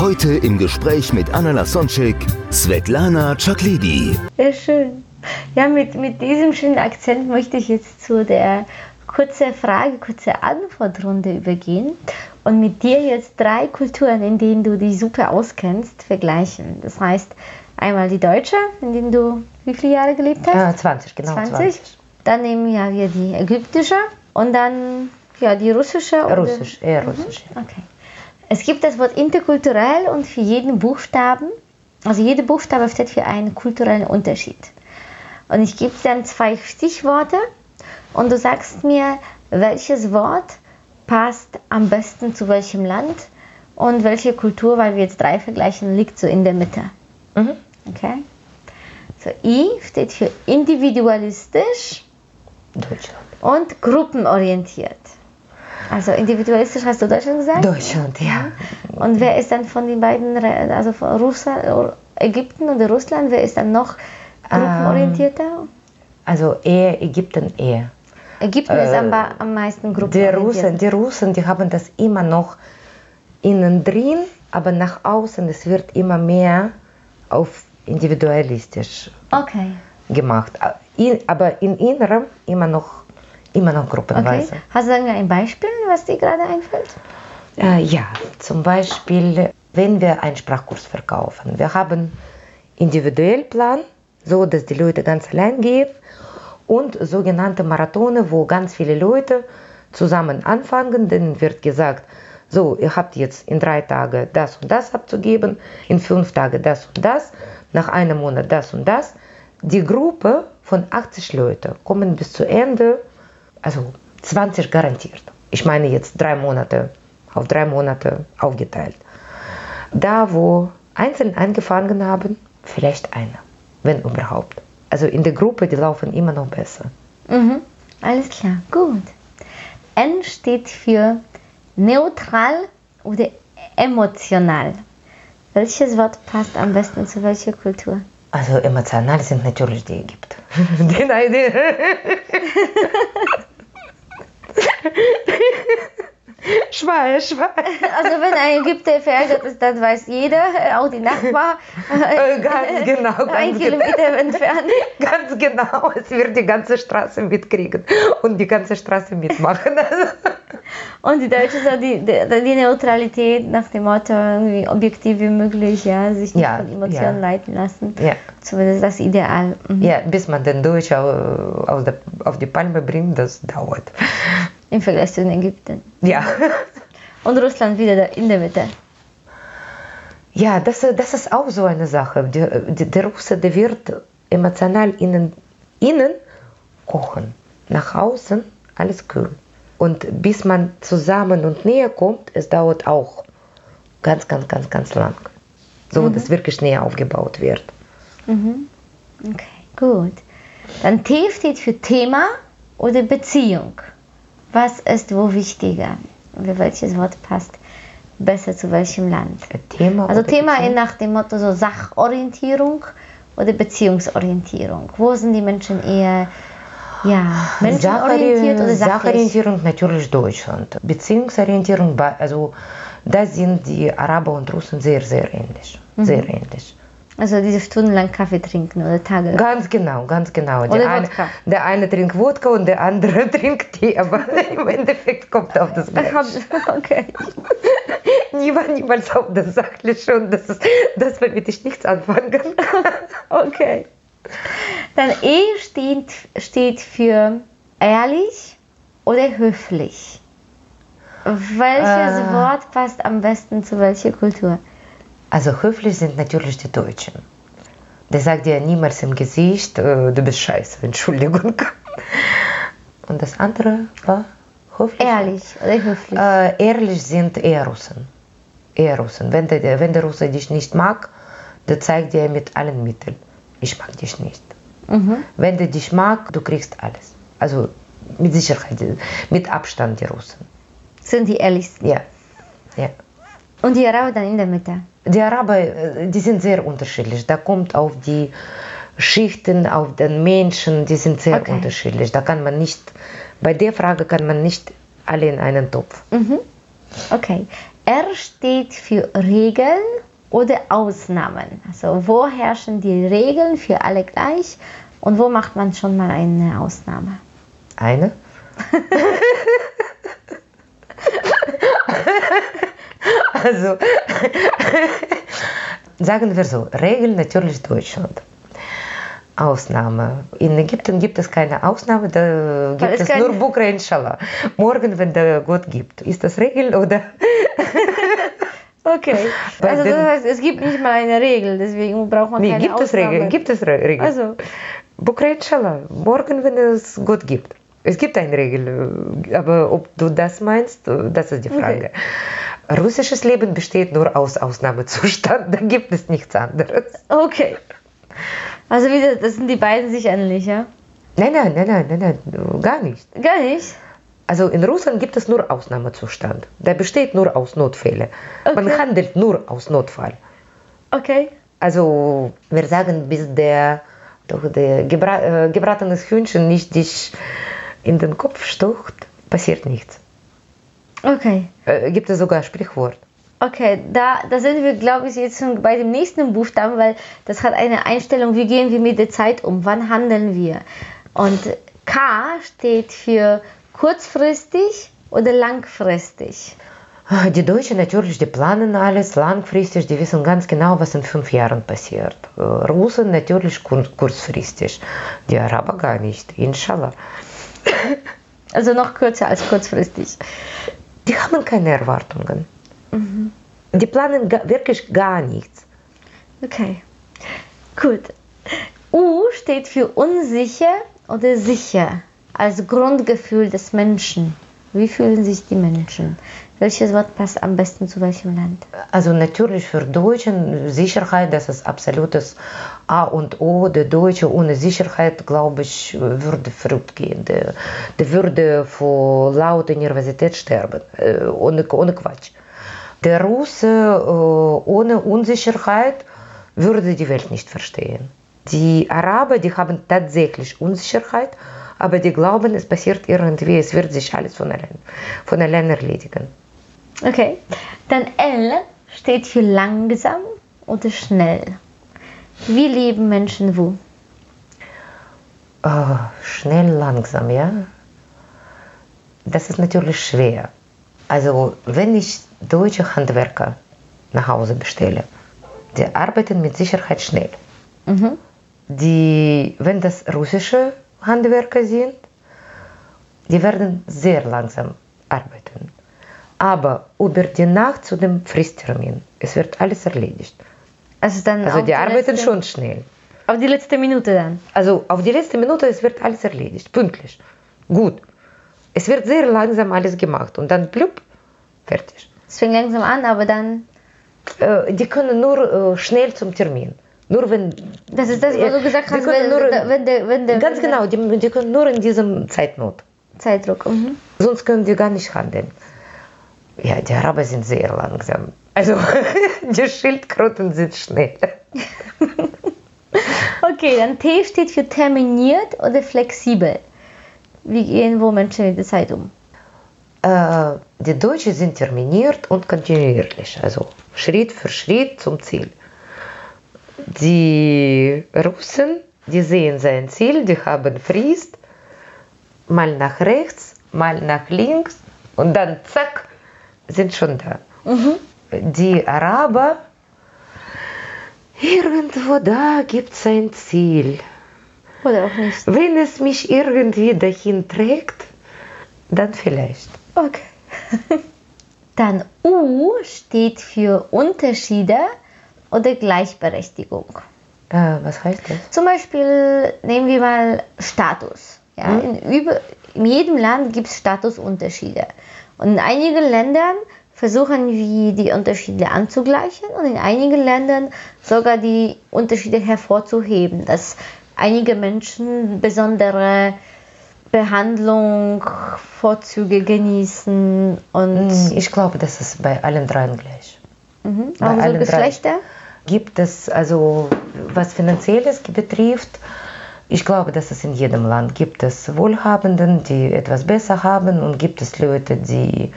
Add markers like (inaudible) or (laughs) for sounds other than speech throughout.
Heute im Gespräch mit Anna Lasonczek, Svetlana Chaklidi. Sehr schön. Ja, mit, mit diesem schönen Akzent möchte ich jetzt zu der kurze Frage, kurze Antwortrunde übergehen und mit dir jetzt drei Kulturen, in denen du dich super auskennst, vergleichen. Das heißt, einmal die deutsche, in denen du wie viele Jahre gelebt hast? Ja, 20, genau. 20. 20. Dann nehmen ja wir die ägyptische und dann ja die russische. oder- Russisch, eher Russisch. Okay. Es gibt das Wort interkulturell und für jeden Buchstaben, also jeder Buchstabe steht für einen kulturellen Unterschied. Und ich gebe dann zwei Stichworte und du sagst mir, welches Wort passt am besten zu welchem Land und welche Kultur, weil wir jetzt drei vergleichen, liegt so in der Mitte. Mhm. Okay? So, I steht für individualistisch und gruppenorientiert. Also individualistisch hast du Deutschland gesagt? Deutschland, ja. Und wer ist dann von den beiden, also von Russland, Ägypten oder Russland, wer ist dann noch gruppenorientierter? Also eher Ägypten eher. Ägypten ist äh, am, ba- am meisten Die gruppenorientiert. Russen, die Russen, die haben das immer noch innen drin, aber nach außen, es wird immer mehr auf individualistisch Okay. gemacht. In- Aber im Inneren immer noch, immer noch okay. gruppenweise. Hast du dann ein Beispiel, was dir gerade einfällt? Äh, ja, zum Beispiel, wenn wir einen Sprachkurs verkaufen. Wir haben individuell Plan, so dass die Leute ganz allein gehen und sogenannte Marathone, wo ganz viele Leute zusammen anfangen. Denen wird gesagt, so, ihr habt jetzt in drei Tagen das und das abzugeben, in fünf Tagen das und das, nach einem Monat das und das. Die Gruppe von 80 Leuten kommen bis zu Ende, also 20 garantiert. Ich meine jetzt drei Monate, auf drei Monate aufgeteilt. Da, wo einzeln angefangen haben, vielleicht einer, wenn überhaupt. Also in der Gruppe, die laufen immer noch besser. Mhm. Alles klar, gut. N steht für neutral oder emotional. Welches Wort passt am besten zu welcher Kultur? Also emotional sind natürlich die Ägypter. (laughs) Die, nein, die, (laughs) (laughs) Schwein, Schwein. Also wenn ein Ägypter verärgert ist, dann weiß jeder, auch die Nachbar, (laughs) Äh, ganz genau, ganz ein genau. Kilometer entfernt. (laughs) Ganz genau, es wird die ganze Straße mitkriegen und die ganze Straße mitmachen. Und die Deutschen so die, die, die Neutralität nach dem Motto, irgendwie objektiv wie möglich, ja, sich nicht Ja, von Emotionen ja. leiten lassen. Ja. Zumindest das Ideal. Mhm. Ja, bis man den Deutsch au- aus der, auf die Palme bringt, das dauert. Im Vergleich zu den Ägypten. Ja, (laughs) Und Russland wieder da in der Mitte. ja das, das ist auch so eine Sache. Der, der, Russe, der wird emotional innen, innen kochen, nach außen alles kühl. Und bis man zusammen und näher kommt, es dauert auch ganz, ganz, ganz, ganz lang. So, dass wirklich näher aufgebaut wird. Okay, gut. Dann T steht für Thema oder Beziehung. Was ist wo wichtiger? Welches Wort passt besser zu welchem Land? Thema Also Thema Beziehung? in nach dem Motto so Sachorientierung oder Beziehungsorientierung. Wo sind die Menschen eher ja, menschenorientiert oder sachlich? Sachorientierung natürlich Deutschland. Beziehungsorientierung, also da sind die Araber und Russen sehr, sehr ähnlich. Mhm. Sehr ähnlich. Also diese stundenlang Kaffee trinken oder Tage. Ganz genau, ganz genau. Oder Der eine, Wodka. der eine trinkt Wodka und der andere (laughs) trinkt Tee, aber (laughs) im Endeffekt kommt auf das Gleiche. (laughs) Okay. Niemals, niemals auf das Sachliche und das, ist, das womit ich nichts anfangen kann. Okay. Dann E steht, steht für ehrlich oder höflich. Welches Äh. Wort passt am besten zu welcher Kultur? Also höflich sind natürlich die Deutschen. Der sagt dir niemals im Gesicht, äh, du bist scheiße, Entschuldigung. Und das andere war höflich. Ehrlich oder höflich? Äh, ehrlich sind eher Russen. Eher Russen. Wenn der, wenn der Russe dich nicht mag, der zeigt dir mit allen Mitteln, ich mag dich nicht. Wenn der dich mag, du kriegst alles. Also mit Sicherheit, mit Abstand die Russen. Sind die ehrlichsten. Ja. ja. Und die Araber dann in der Mitte. Die Araber, äh, die sind sehr unterschiedlich. Da kommt auf die Schichten, auf den Menschen, die sind sehr Okay. unterschiedlich. Da kann man nicht, bei der Frage kann man nicht alle in einen Topf. Okay. R steht für Regeln oder Ausnahmen. Also wo herrschen die Regeln für alle gleich und wo macht man schon mal eine Ausnahme? Eine? (laughs) (laughs) also, (laughs) sagen wir so, Regel natürlich Deutschland. Ausnahme. In Ägypten gibt es keine Ausnahme, da gibt es es nur Bukra inshallah. Morgen, wenn der Gott gibt. Ist das Regel oder? (laughs) Okay. Bei Also das heißt, es gibt nicht mal eine Regel, deswegen braucht man Nee, keine gibt es Ausnahme. Regeln? Gibt es Re Regeln? Also, Bukra inshallah. Morgen, wenn es Gott gibt. Es gibt eine Regel, äh, aber ob du das meinst, äh, das ist die Frage. Russisches Leben besteht nur aus Ausnahmezustand, (laughs) da gibt es nichts anderes. okay. Also wieder, das sind die beiden sich ähnlich, ja? Nein, nein, nein, nein, nein, nein, gar nicht. Gar nicht. Also in Russland gibt es nur Ausnahmezustand. Der besteht nur aus Notfällen. Man Okay. handelt nur aus Notfall. Okay. Also wir sagen, bis der, doch der gebra äh, gebratenes Hühnchen nicht dich in den Kopf stocht, passiert nichts. Okay. Äh, gibt es sogar Sprichwort. Okay, da, da sind wir, glaube ich, jetzt schon bei dem nächsten Buchstaben, weil das hat eine Einstellung, wie gehen wir mit der Zeit um, wann handeln wir. Und K steht für kurzfristig oder langfristig. Die Deutschen natürlich, die planen alles langfristig, die wissen ganz genau, was in fünf Jahren passiert. Äh, Russen natürlich kur kurzfristig, die Araber gar nicht, inshallah. Also noch kürzer als kurzfristig. Die haben keine Erwartungen. Die planen ga wirklich gar nichts. Okay, gut. U steht für unsicher oder sicher als Grundgefühl des Menschen. Wie fühlen sich die Menschen? Welches Wort passt am besten zu welchem Land? Also natürlich für Deutschen Sicherheit, das ist absolutes A und O. Der Deutsche ohne Sicherheit, glaube ich, würde verrückt gehen. Der, der würde vor lauter Nervosität sterben, äh, ohne, ohne Quatsch. Der Russe äh, ohne Unsicherheit würde die Welt nicht verstehen. Die Araber, die haben tatsächlich Unsicherheit, aber die glauben, es passiert irgendwie, es wird sich alles von allein, von allein erledigen. Okay, dann L steht für langsam oder schnell. Wie leben Menschen wo? Äh, schnell, langsam, ja. Das ist natürlich schwer. Also, wenn ich deutsche Handwerker nach Hause bestelle, die arbeiten mit Sicherheit schnell. Die, wenn das russische Handwerker sind, die werden sehr langsam arbeiten. Aber über die Nacht zu dem Fristtermin, es wird alles erledigt. Also dann Also die arbeiten letzte, schon schnell. Auf die letzte Minute dann. Also auf die letzte Minute, es wird alles erledigt, pünktlich. Gut. Es wird sehr langsam alles gemacht und dann plupp, fertig. Es fängt langsam an, aber dann. Äh, die können nur äh, schnell zum Termin. Nur wenn. Das ist das, was du gesagt hast, können wenn, nur, wenn, der, wenn der ganz wenn genau, die, die können nur in diesem Zeitnot. Zeitdruck. Mhm. Sonst können die gar nicht handeln. Ja, die Araber sind sehr langsam. Also (laughs) die Schildkröten sind schnell. (laughs) Okay, dann T steht für terminiert oder flexibel. Wie gehen wo Menschen mit der Zeit um? Äh, die Deutschen sind terminiert und kontinuierlich, also Schritt für Schritt zum Ziel. Die Russen, die sehen sein Ziel, die haben Frist, mal nach rechts, mal nach links und dann zack, sind schon da. Die Araber, irgendwo da gibt es ein Ziel. Oder auch nicht? Wenn es mich irgendwie dahin trägt, dann vielleicht. Okay. Dann U steht für Unterschiede oder Gleichberechtigung. Äh, was heißt das? Zum Beispiel nehmen wir mal Status. Ja, in, über, in jedem Land gibt es Statusunterschiede. Und in einigen Ländern versuchen wir die Unterschiede anzugleichen und in einigen Ländern sogar die Unterschiede hervorzuheben, dass einige Menschen besondere Behandlung, Vorzüge genießen und Hm, Ich glaube, das ist bei allen dreien gleich. mhm. bei auch so allen. Geschlechter. Gibt es, also was Finanzielles betrifft, ich glaube, dass es in jedem Land gibt es Wohlhabenden, die etwas besser haben und gibt es Leute, die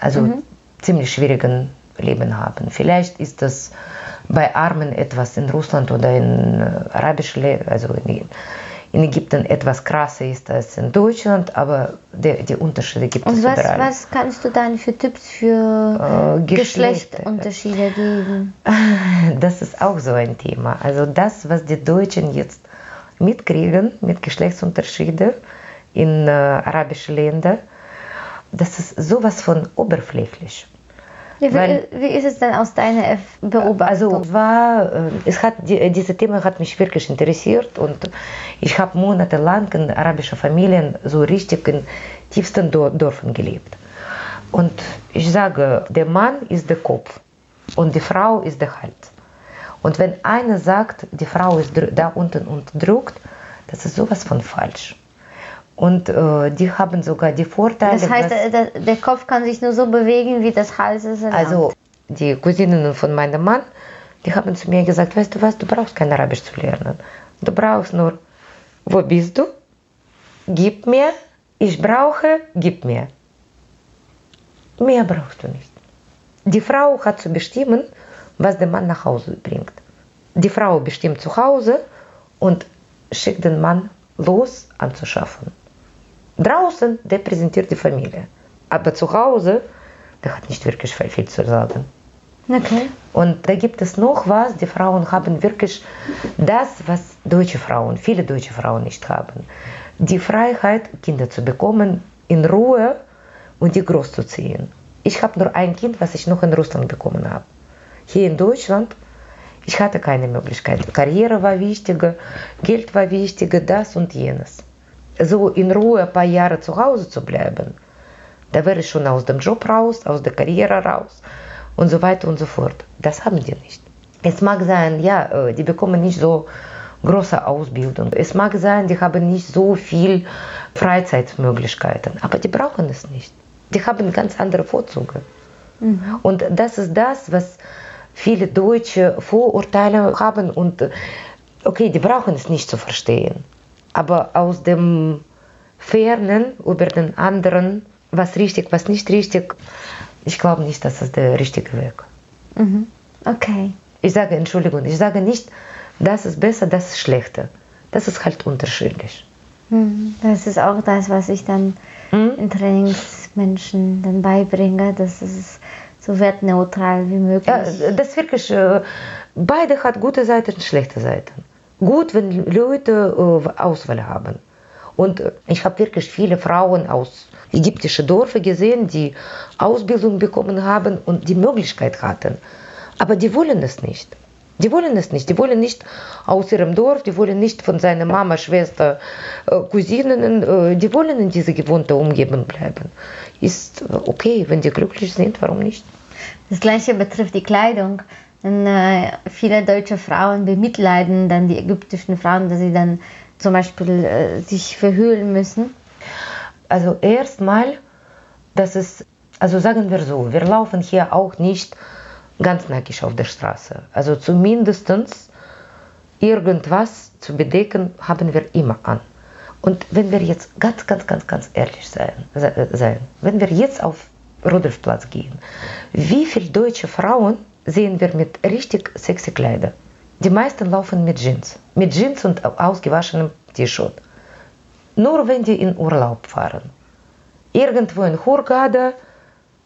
also ziemlich schwierigen Leben haben. Vielleicht ist das bei Armen etwas in Russland oder in äh, arabischen, also in, in Ägypten etwas krasser ist als in Deutschland, aber die, die Unterschiede gibt Und es was, überall. was kannst du dann für Tipps für Äh, Geschlecht- Geschlechtunterschiede geben? (laughs) Das ist auch so ein Thema. Also das, was die Deutschen jetzt mitkriegen mit Geschlechtsunterschieden in äh, arabischen Ländern, das ist sowas von oberflächlich. Ja, wie, wie ist es denn aus deiner Erf- Beobachtung? Also war, äh, es hat, die, dieses Thema hat mich wirklich interessiert und ich habe monatelang in arabischen Familien so richtig in tiefsten Dörfern gelebt. Und ich sage, der Mann ist der Kopf und die Frau ist der Hals. Und wenn einer sagt, die Frau ist da unten unterdrückt, das ist sowas von falsch. Und äh, die haben sogar die Vorteile. das heißt, dass- der, der- Kopf kann sich nur so bewegen, wie das Hals erlaubt. also die Cousinen von meinem Mann, die haben zu mir gesagt, weißt du was, du brauchst kein Arabisch zu lernen. Du brauchst nur, wo bist du? Gib mir, ich brauche, gib mir. Mehr brauchst du nicht. Die Frau hat zu bestimmen, was der Mann nach Hause bringt. Die Frau bestimmt zu Hause und schickt den Mann los anzuschaffen. Draußen, der präsentiert die Familie. Aber zu Hause, der hat nicht wirklich viel, zu sagen. okay. Und da gibt es noch was, die Frauen haben wirklich das, was deutsche Frauen, viele deutsche Frauen nicht haben. Die Freiheit, Kinder zu bekommen, in Ruhe und die großzuziehen. Ich habe nur ein Kind, was ich noch in Russland bekommen habe. Hier in Deutschland, ich hatte keine Möglichkeit. Karriere war wichtiger, Geld war wichtiger, das und jenes. So in Ruhe ein paar Jahre zu Hause zu bleiben, da wäre ich schon aus dem Job raus, aus der Karriere raus und so weiter und so fort. Das haben die nicht. Es mag sein, ja, die bekommen nicht so große Ausbildung. Es mag sein, die haben nicht so viel Freizeitmöglichkeiten, aber die brauchen es nicht. Die haben ganz andere Vorzüge. Und das ist das, was viele Deutsche Vorurteile haben und okay, die brauchen es nicht zu verstehen. Aber aus dem Fernen über den anderen, was richtig, was nicht richtig, ich glaube nicht, dass das der richtige Weg. Mhm. Okay. Ich sage, Entschuldigung, ich sage nicht, das ist besser, das ist schlechter. Das ist halt unterschiedlich. Mhm. Das ist auch das, was ich dann in Trainingsmenschen dann beibringe, dass es so wertneutral wie möglich. Ja, das wirklich, äh, beide hat gute Seiten und schlechte Seiten. Gut, wenn Leute äh, Auswahl haben. Und äh, ich habe wirklich viele Frauen aus ägyptischen Dörfern gesehen, die Ausbildung bekommen haben und die Möglichkeit hatten. Aber die wollen es nicht. Die wollen es nicht. Die wollen nicht aus ihrem Dorf, die wollen nicht von seiner Mama, Schwester, äh, Cousinen, äh, die wollen in dieser gewohnten Umgebung bleiben. Ist äh, okay, wenn die glücklich sind, warum nicht? Das gleiche betrifft die Kleidung. Äh, viele deutsche Frauen bemitleiden dann die ägyptischen Frauen, dass sie dann zum Beispiel äh, sich verhüllen müssen. Also erstmal, das ist, also sagen wir so, wir laufen hier auch nicht ganz nackig auf der Straße. Also zumindest irgendwas zu bedecken haben wir immer an. Und wenn wir jetzt ganz, ganz, ganz, ganz ehrlich sein, se- sein wenn wir jetzt auf Rudolfplatz gehen, wie viele deutsche Frauen sehen wir mit richtig sexy Kleider? Die meisten laufen mit Jeans, mit Jeans und ausgewaschenem T-Shirt. Nur wenn die in Urlaub fahren. Irgendwo in Hurghada,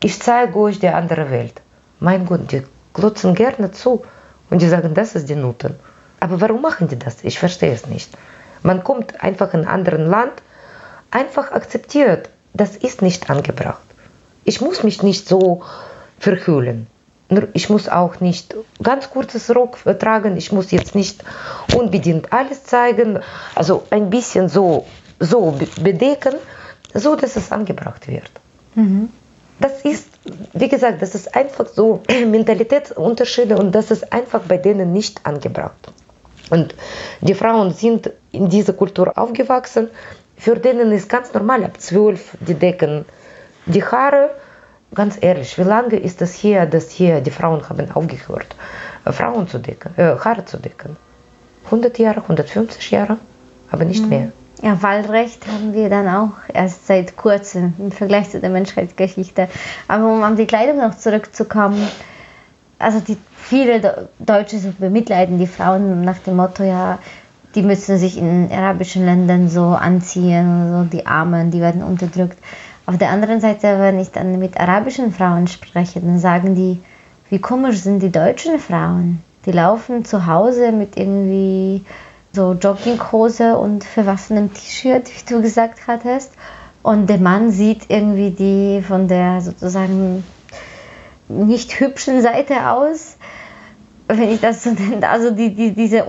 ich zeige euch die andere Welt. Mein Gott, die glotzen gerne zu und die sagen, das ist die Nutten. Aber warum machen die das? Ich verstehe es nicht. Man kommt einfach in ein anderes Land, einfach akzeptiert, das ist nicht angebracht. Ich muss mich nicht so verhüllen. Ich muss auch nicht ganz kurzes Rock tragen. Ich muss jetzt nicht unbedingt alles zeigen. Also ein bisschen so, so be- bedecken, so dass es angebracht wird. Das ist wie gesagt, das ist einfach so (clears throat) Mentalitätsunterschiede und das ist einfach bei denen nicht angebracht. Und die Frauen sind in dieser Kultur aufgewachsen. Für denen ist ganz normal, ab zwölf, die decken die Haare. Ganz ehrlich, wie lange ist das hier, dass hier die Frauen haben aufgehört, äh, Frauen zu decken, äh, Haare zu decken? 100 Jahre, 150 Jahre, aber nicht mehr. Ja, Wahlrecht haben wir dann auch erst seit kurzem im Vergleich zu der Menschheitsgeschichte. Aber um an die Kleidung noch zurückzukommen, also die, viele Deutsche so bemitleiden die Frauen nach dem Motto, ja, die müssen sich in arabischen Ländern so anziehen, so die Armen, die werden unterdrückt. Auf der anderen Seite, wenn ich dann mit arabischen Frauen spreche, dann sagen die, wie komisch sind die deutschen Frauen. Die laufen zu Hause mit irgendwie so Jogginghose und verwassenem T-Shirt, wie du gesagt hattest. Und der Mann sieht irgendwie die von der sozusagen nicht hübschen Seite aus, wenn ich das so nenne. Also die, die, diese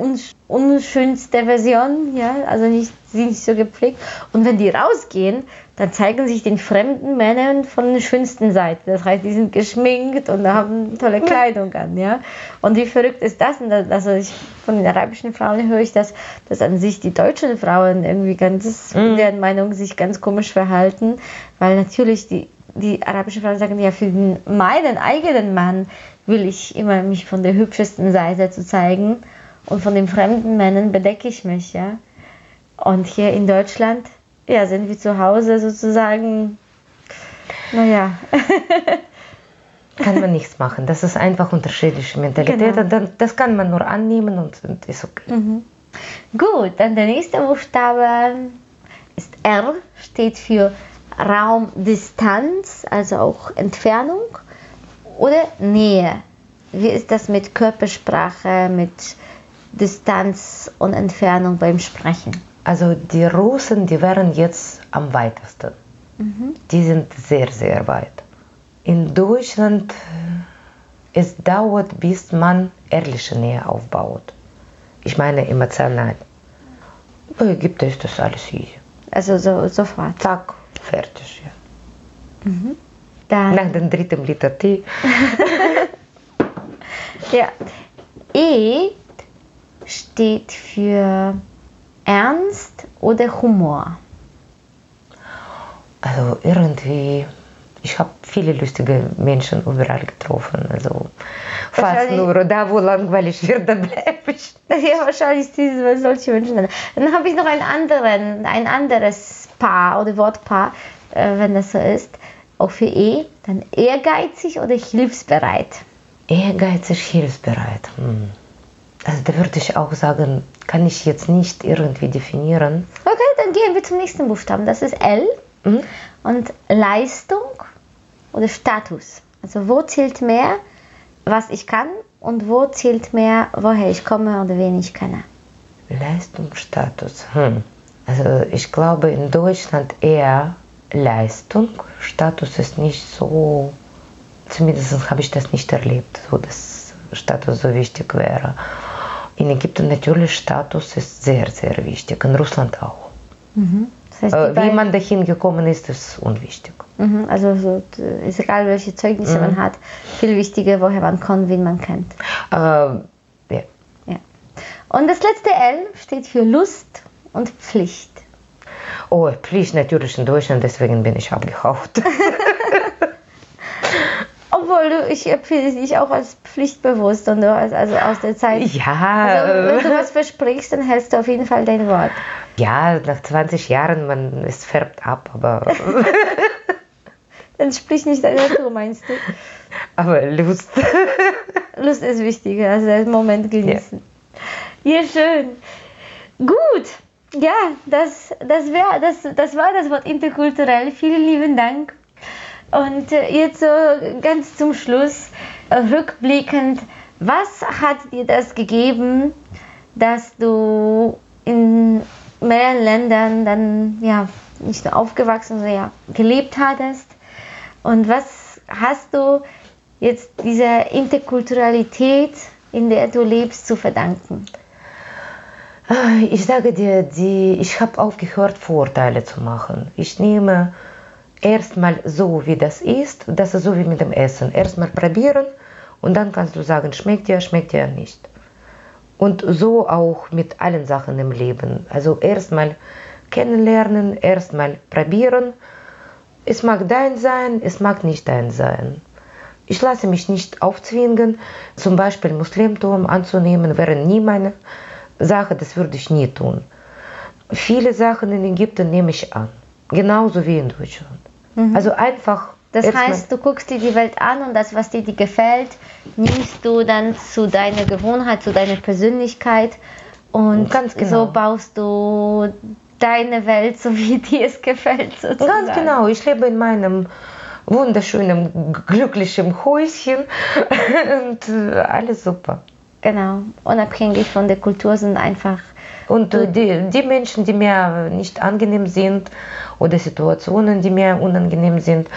unschönste Version, ja, also nicht, sie nicht so gepflegt. Und wenn die rausgehen, dann zeigen sich den fremden Männern von der schönsten Seite. Das heißt, die sind geschminkt und haben tolle Kleidung an, ja. Und wie verrückt ist das? Und das also ich, von den arabischen Frauen höre ich, dass, dass an sich die deutschen Frauen irgendwie ganz, mhm. in deren Meinung, sich ganz komisch verhalten, weil natürlich die, die arabischen Frauen sagen, ja, für den, meinen eigenen Mann will ich immer mich von der hübschesten Seite zu zeigen und von den fremden Männern bedecke ich mich, ja. Und hier in Deutschland ja, sind wir zu Hause sozusagen, naja. (laughs) kann man nichts machen. Das ist einfach unterschiedliche Mentalität. Genau. Das kann man nur annehmen und, und ist okay. Mhm. Gut, dann der nächste Buchstabe ist R, steht für Raumdistanz, also auch Entfernung oder Nähe. Wie ist das mit Körpersprache, mit Distanz und Entfernung beim Sprechen? Also die Russen, die wären jetzt am weitesten. Mhm. Die sind sehr, sehr weit. In Deutschland, äh, es dauert, bis man ehrliche Nähe aufbaut. Ich meine emotional. Bei Ägypten ist das alles easy. Also so, sofort? Zack, fertig, ja. Mhm. Dann. Nach dem dritten Liter Tee. ja. E steht für Ernst oder Humor? Also irgendwie, ich habe viele lustige Menschen überall getroffen. Also fast nur da, wo langweilig wird, da bleibe ich. Ja, wahrscheinlich diese, solche Menschen. Dann habe ich noch einen anderen, ein anderes Paar oder Wortpaar, äh, wenn das so ist, auch für E. Dann ehrgeizig oder hilfsbereit? Ehrgeizig, hilfsbereit. Hm. Also da würde ich auch sagen, kann ich jetzt nicht irgendwie definieren. Okay, dann gehen wir zum nächsten Buchstaben. Das ist L. Mhm. Und Leistung oder Status. Also wo zählt mehr, was ich kann und wo zählt mehr, woher ich komme oder wen ich kenne. Leistung, Status. Hm. Also ich glaube in Deutschland eher Leistung. Status ist nicht so, zumindest habe ich das nicht erlebt, so dass Status so wichtig wäre. In Ägypten natürlich Status ist sehr, sehr wichtig. In Russland auch. Mhm. Das heißt, äh, Wie man dahin gekommen ist, ist unwichtig. Mhm. Also so, ist egal, welche Zeugnisse mhm. man hat. Viel wichtiger, woher man kommt, wen man kennt. Äh, ja. ja. Und das letzte L steht für Lust und Pflicht. Oh, Pflicht natürlich in Deutschland, deswegen bin ich abgehaucht. (laughs) (laughs) Obwohl du, ich empfehle dich auch als pflichtbewusst und du als, also aus der Zeit. Ja. Also, wenn du was versprichst, dann hältst du auf jeden Fall dein Wort. Ja, nach 20 Jahren, man, es färbt ab, aber. (laughs) dann sprich nicht deine Natur, meinst du? Aber Lust. (laughs) Lust ist wichtiger, also den Moment genießen. Ja, ja schön. Gut. Ja, das, das, wär, das, das war das Wort interkulturell. Vielen lieben Dank. Und äh, jetzt so ganz zum Schluss, äh, rückblickend, was hat dir das gegeben, dass du in mehreren Ländern dann ja nicht nur aufgewachsen, sondern ja gelebt hattest? Und was hast du jetzt dieser Interkulturalität, in der du lebst, zu verdanken? Ich sage dir, die, ich habe aufgehört, Vorurteile zu machen. Ich nehme erstmal so, wie das ist, das ist so wie mit dem Essen. Erstmal probieren und dann kannst du sagen, schmeckt dir, schmeckt dir nicht. Und so auch mit allen Sachen im Leben. Also erstmal kennenlernen, erstmal probieren. Es mag dein sein, es mag nicht dein sein. Ich lasse mich nicht aufzwingen, zum Beispiel Muslimtum anzunehmen, wäre nie meine Sache, das würde ich nie tun. Viele Sachen in Ägypten nehme ich an, genauso wie in Deutschland. Also einfach. Das heißt, du guckst dir die Welt an und das, was dir die gefällt, nimmst du dann zu deiner Gewohnheit, zu deiner Persönlichkeit und Ganz genau. so baust du deine Welt, so wie (laughs) dir es gefällt. Sozusagen. Ganz genau, ich lebe in meinem wunderschönen, glücklichen Häuschen (laughs) und äh, alles super. Genau, unabhängig von der Kultur sind einfach Und äh, die, die Menschen, die mir nicht angenehm sind oder Situationen, die mir unangenehm sind,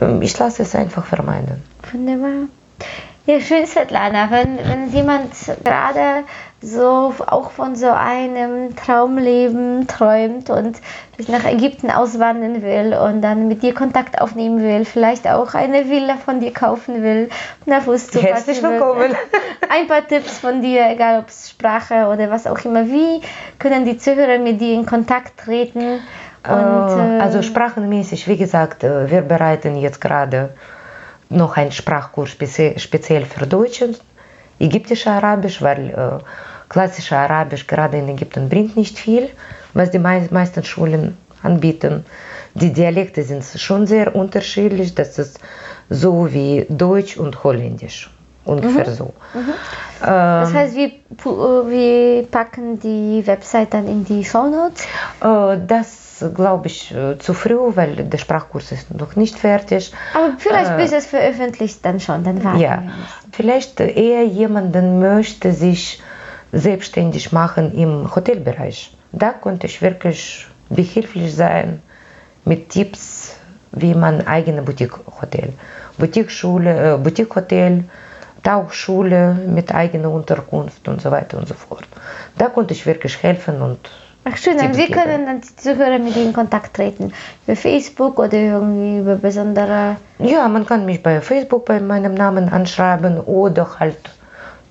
ähm, ich lasse es einfach vermeiden. Wunderbar. Ja, schön, Svetlana, wenn, wenn jemand gerade so auch von so einem Traumleben träumt und sich nach Ägypten auswandern will und dann mit dir Kontakt aufnehmen will, vielleicht auch eine Villa von dir kaufen will, na, wusste Herzlich willkommen. (laughs) Ein paar Tipps von dir, egal ob es Sprache oder was auch immer. Wie können die Zuhörer mit dir in Kontakt treten? Und, Äh, äh, also sprachenmäßig, wie gesagt, äh, wir bereiten jetzt gerade noch einen Sprachkurs spezi speziell für Deutsch, und ägyptische Arabisch, weil äh, klassische Arabisch gerade in Ägypten bringt nicht viel, was die mei meisten Schulen anbieten. Die Dialekte sind schon sehr unterschiedlich, das ist so wie Deutsch und Holländisch, ungefähr so. das heißt, wir, äh, wir packen die Website dann in die Shownotes. Äh, das glaube ich äh, zu früh, weil der Sprachkurs ist noch nicht fertig. Aber vielleicht Äh, bis es veröffentlicht dann schon, dann warten Ja, vielleicht eher jemanden möchte sich selbstständig machen im Hotelbereich. Da könnte ich wirklich behilflich sein mit Tipps, wie man eigene Boutique-Hotel, Boutique-Schule, Boutique-Hotel, Tauchschule mit eigener Unterkunft und so weiter und so fort. Da konnte ich wirklich helfen und Ach schön, dann wir können dann die Zuhörer mit ihnen in Kontakt treten. Über Facebook oder irgendwie über besondere. Ja, man kann mich bei Facebook bei meinem Namen anschreiben oder halt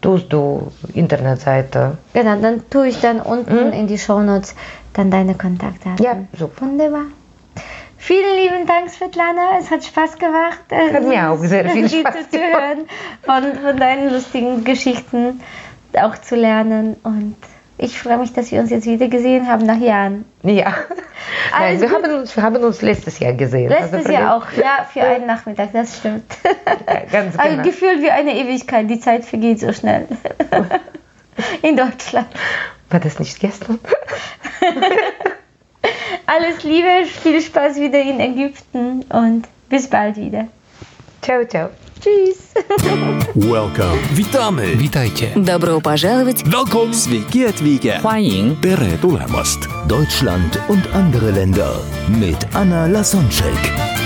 tust du Internetseite. Genau, dann tue ich dann unten in die Shownotes dann deine Kontaktdaten. Mhm. Ja, super. Wunderbar. Vielen lieben Dank, Svetlana. Es hat Spaß gemacht. äh, Hat mir auch sehr viel (laughs) Spaß zuzuhören, von, von deinen lustigen Geschichten auch zu lernen. Und ich freue mich, dass wir uns jetzt wieder gesehen haben nach Jahren. Ja. (laughs) Nein, wir gut. haben, uns, wir haben uns letztes Jahr gesehen. Letztes Also Jahr auch, ja, für einen Nachmittag, das stimmt. Ja, ganz (laughs) Also genau. gefühlt wie eine Ewigkeit, die Zeit vergeht so schnell. In Deutschland. War das nicht gestern? Alles Liebe, viel Spaß wieder in Ägypten und bis bald wieder. Ciao, ciao. Tschüss. (laughs) Welcome. Witamy. Witajcie. Добро пожаловать! Welcome. Sveiki atvykę. 欢迎 Tere tulemast. Deutschland und andere Länder mit Anna Lasonczek.